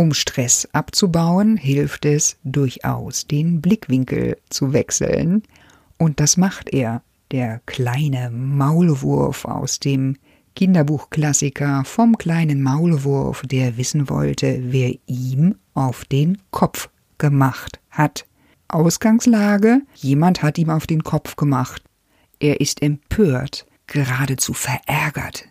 Um Stress abzubauen, hilft es durchaus, den Blickwinkel zu wechseln. Und das macht er, der kleine Maulwurf aus dem Kinderbuchklassiker vom kleinen Maulwurf, der wissen wollte, wer ihm auf den Kopf gemacht hat. Ausgangslage, jemand hat ihm auf den Kopf gemacht. Er ist empört, geradezu verärgert.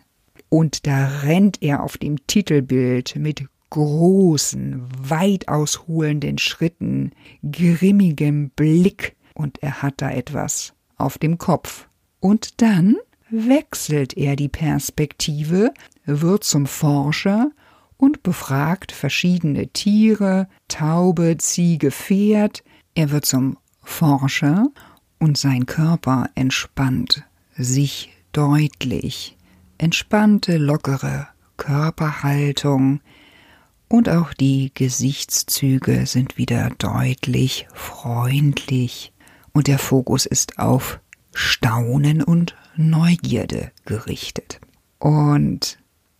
Und da rennt er auf dem Titelbild mit großen, weit ausholenden Schritten, grimmigem Blick, und er hat da etwas auf dem Kopf. Und dann wechselt er die Perspektive, wird zum Forscher und befragt verschiedene Tiere, Taube, Ziege, Pferd. Er wird zum Forscher und sein Körper entspannt sich deutlich. Entspannte, lockere Körperhaltung, und auch die Gesichtszüge sind wieder deutlich freundlich und der Fokus ist auf Staunen und Neugierde gerichtet. Und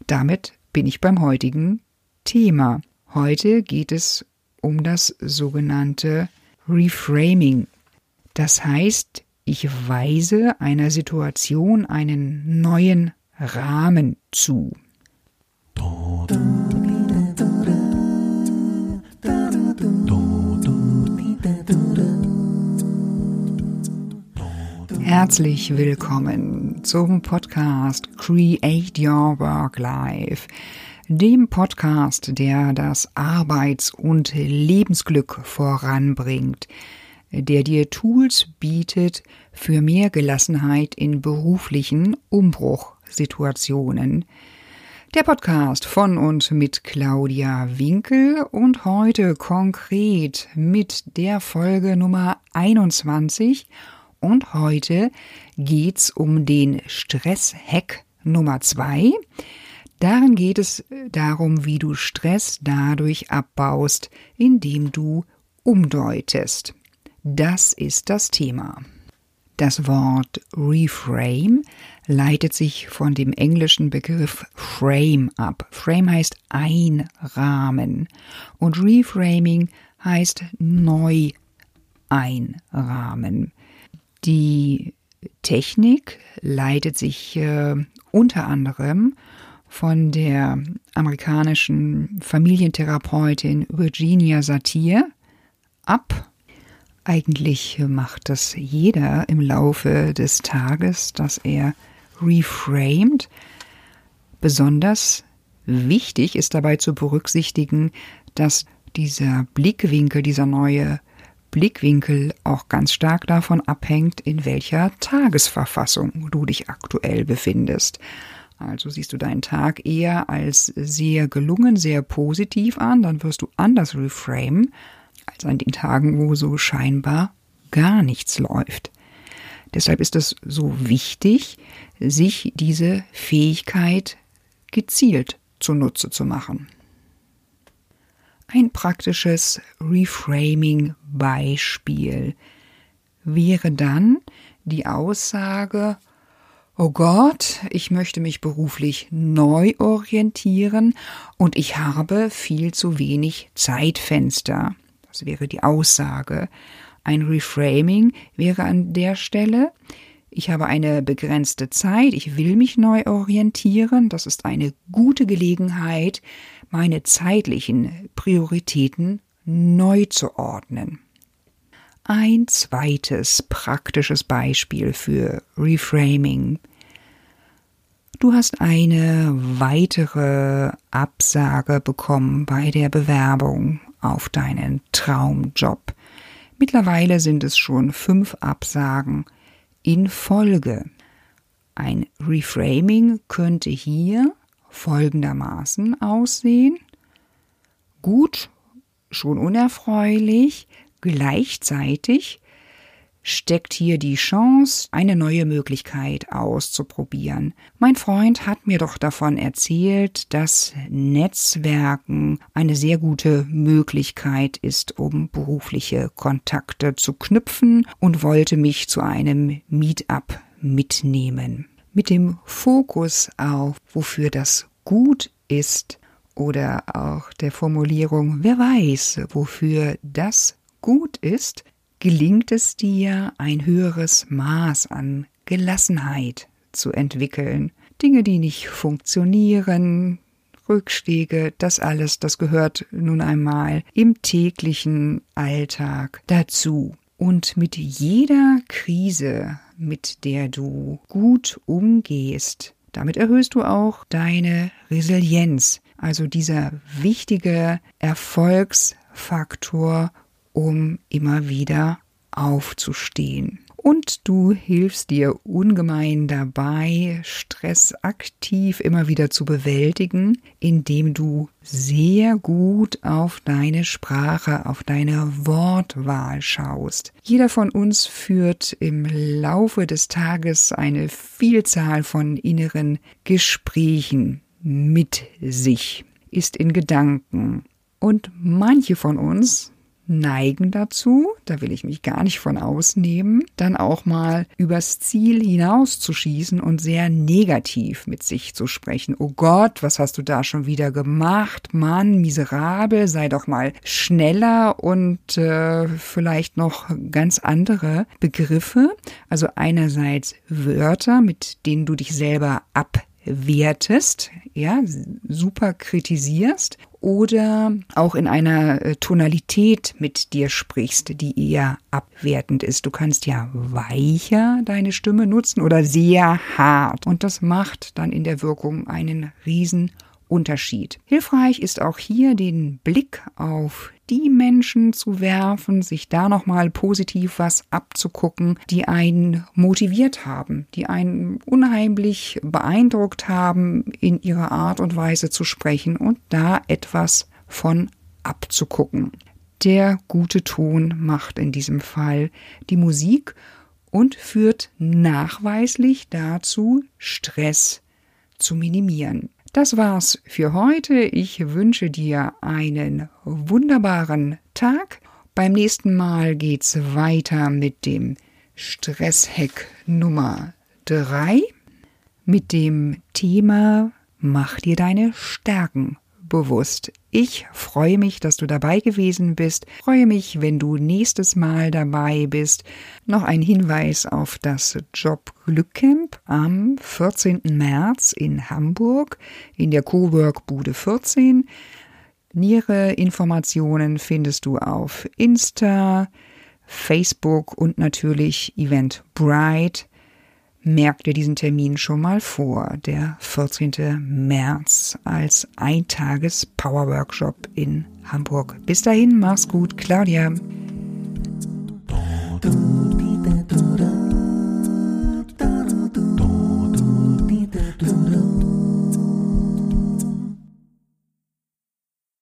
damit bin ich beim heutigen Thema. Heute geht es um das sogenannte Reframing. Das heißt, ich weise einer Situation einen neuen Rahmen zu. Herzlich willkommen zum Podcast Create Your Work Life, dem Podcast, der das Arbeits- und Lebensglück voranbringt, der dir Tools bietet für mehr Gelassenheit in beruflichen Umbruchsituationen. Der Podcast von und mit Claudia Winkel und heute konkret mit der Folge Nummer 21 und heute geht's um den Stress-Hack Nummer zwei. Darin geht es darum, wie du Stress dadurch abbaust, indem du umdeutest. Das ist das Thema. Das Wort Reframe leitet sich von dem englischen Begriff Frame ab. Frame heißt einrahmen und Reframing heißt neu einrahmen. Die Technik leitet sich äh, unter anderem von der amerikanischen Familientherapeutin Virginia Satir ab. Eigentlich macht das jeder im Laufe des Tages, dass er reframed. Besonders wichtig ist dabei zu berücksichtigen, dass dieser Blickwinkel, dieser neue Blickwinkel auch ganz stark davon abhängt, in welcher Tagesverfassung du dich aktuell befindest. Also siehst du deinen Tag eher als sehr gelungen, sehr positiv an, dann wirst du anders reframe, als an den Tagen, wo so scheinbar gar nichts läuft. Deshalb ist es so wichtig, sich diese Fähigkeit gezielt zunutze zu machen. Ein praktisches Reframing-Beispiel wäre dann die Aussage, Oh Gott, ich möchte mich beruflich neu orientieren und ich habe viel zu wenig Zeitfenster. Das wäre die Aussage. Ein Reframing wäre an der Stelle, ich habe eine begrenzte Zeit, ich will mich neu orientieren, das ist eine gute Gelegenheit, meine zeitlichen Prioritäten neu zu ordnen. Ein zweites praktisches Beispiel für Reframing. Du hast eine weitere Absage bekommen bei der Bewerbung auf deinen Traumjob. Mittlerweile sind es schon fünf Absagen in Folge. Ein Reframing könnte hier folgendermaßen aussehen. Gut, schon unerfreulich, gleichzeitig steckt hier die Chance, eine neue Möglichkeit auszuprobieren. Mein Freund hat mir doch davon erzählt, dass Netzwerken eine sehr gute Möglichkeit ist, um berufliche Kontakte zu knüpfen und wollte mich zu einem Meetup mitnehmen mit dem Fokus auf, wofür das gut ist oder auch der Formulierung, wer weiß, wofür das gut ist, gelingt es dir, ein höheres Maß an Gelassenheit zu entwickeln. Dinge, die nicht funktionieren, Rückschläge, das alles, das gehört nun einmal im täglichen Alltag dazu. Und mit jeder Krise, mit der du gut umgehst, damit erhöhst du auch deine Resilienz, also dieser wichtige Erfolgsfaktor, um immer wieder aufzustehen und du hilfst dir ungemein dabei, Stress aktiv immer wieder zu bewältigen, indem du sehr gut auf deine Sprache, auf deine Wortwahl schaust. Jeder von uns führt im Laufe des Tages eine Vielzahl von inneren Gesprächen mit sich, ist in Gedanken. Und manche von uns neigen dazu, da will ich mich gar nicht von ausnehmen, dann auch mal übers Ziel hinauszuschießen und sehr negativ mit sich zu sprechen. Oh Gott, was hast du da schon wieder gemacht? Mann, miserabel, sei doch mal schneller und äh, vielleicht noch ganz andere Begriffe. Also einerseits Wörter, mit denen du dich selber ab wertest, ja, super kritisierst oder auch in einer äh, Tonalität mit dir sprichst, die eher abwertend ist. Du kannst ja weicher deine Stimme nutzen oder sehr hart und das macht dann in der Wirkung einen riesen Unterschied. Hilfreich ist auch hier den Blick auf die Menschen zu werfen, sich da nochmal positiv was abzugucken, die einen motiviert haben, die einen unheimlich beeindruckt haben in ihrer Art und Weise zu sprechen und da etwas von abzugucken. Der gute Ton macht in diesem Fall die Musik und führt nachweislich dazu, Stress zu minimieren. Das war's für heute. Ich wünsche dir einen wunderbaren Tag. Beim nächsten Mal geht's weiter mit dem Stresshack Nummer 3 mit dem Thema Mach dir deine Stärken bewusst. Ich freue mich, dass du dabei gewesen bist. Freue mich, wenn du nächstes Mal dabei bist. Noch ein Hinweis auf das Job Glückcamp am 14. März in Hamburg in der Cowork Bude 14. Nähere Informationen findest du auf Insta, Facebook und natürlich Eventbrite. Merk dir diesen Termin schon mal vor, der 14. März als Eintages-Power-Workshop in Hamburg. Bis dahin, mach's gut, Claudia.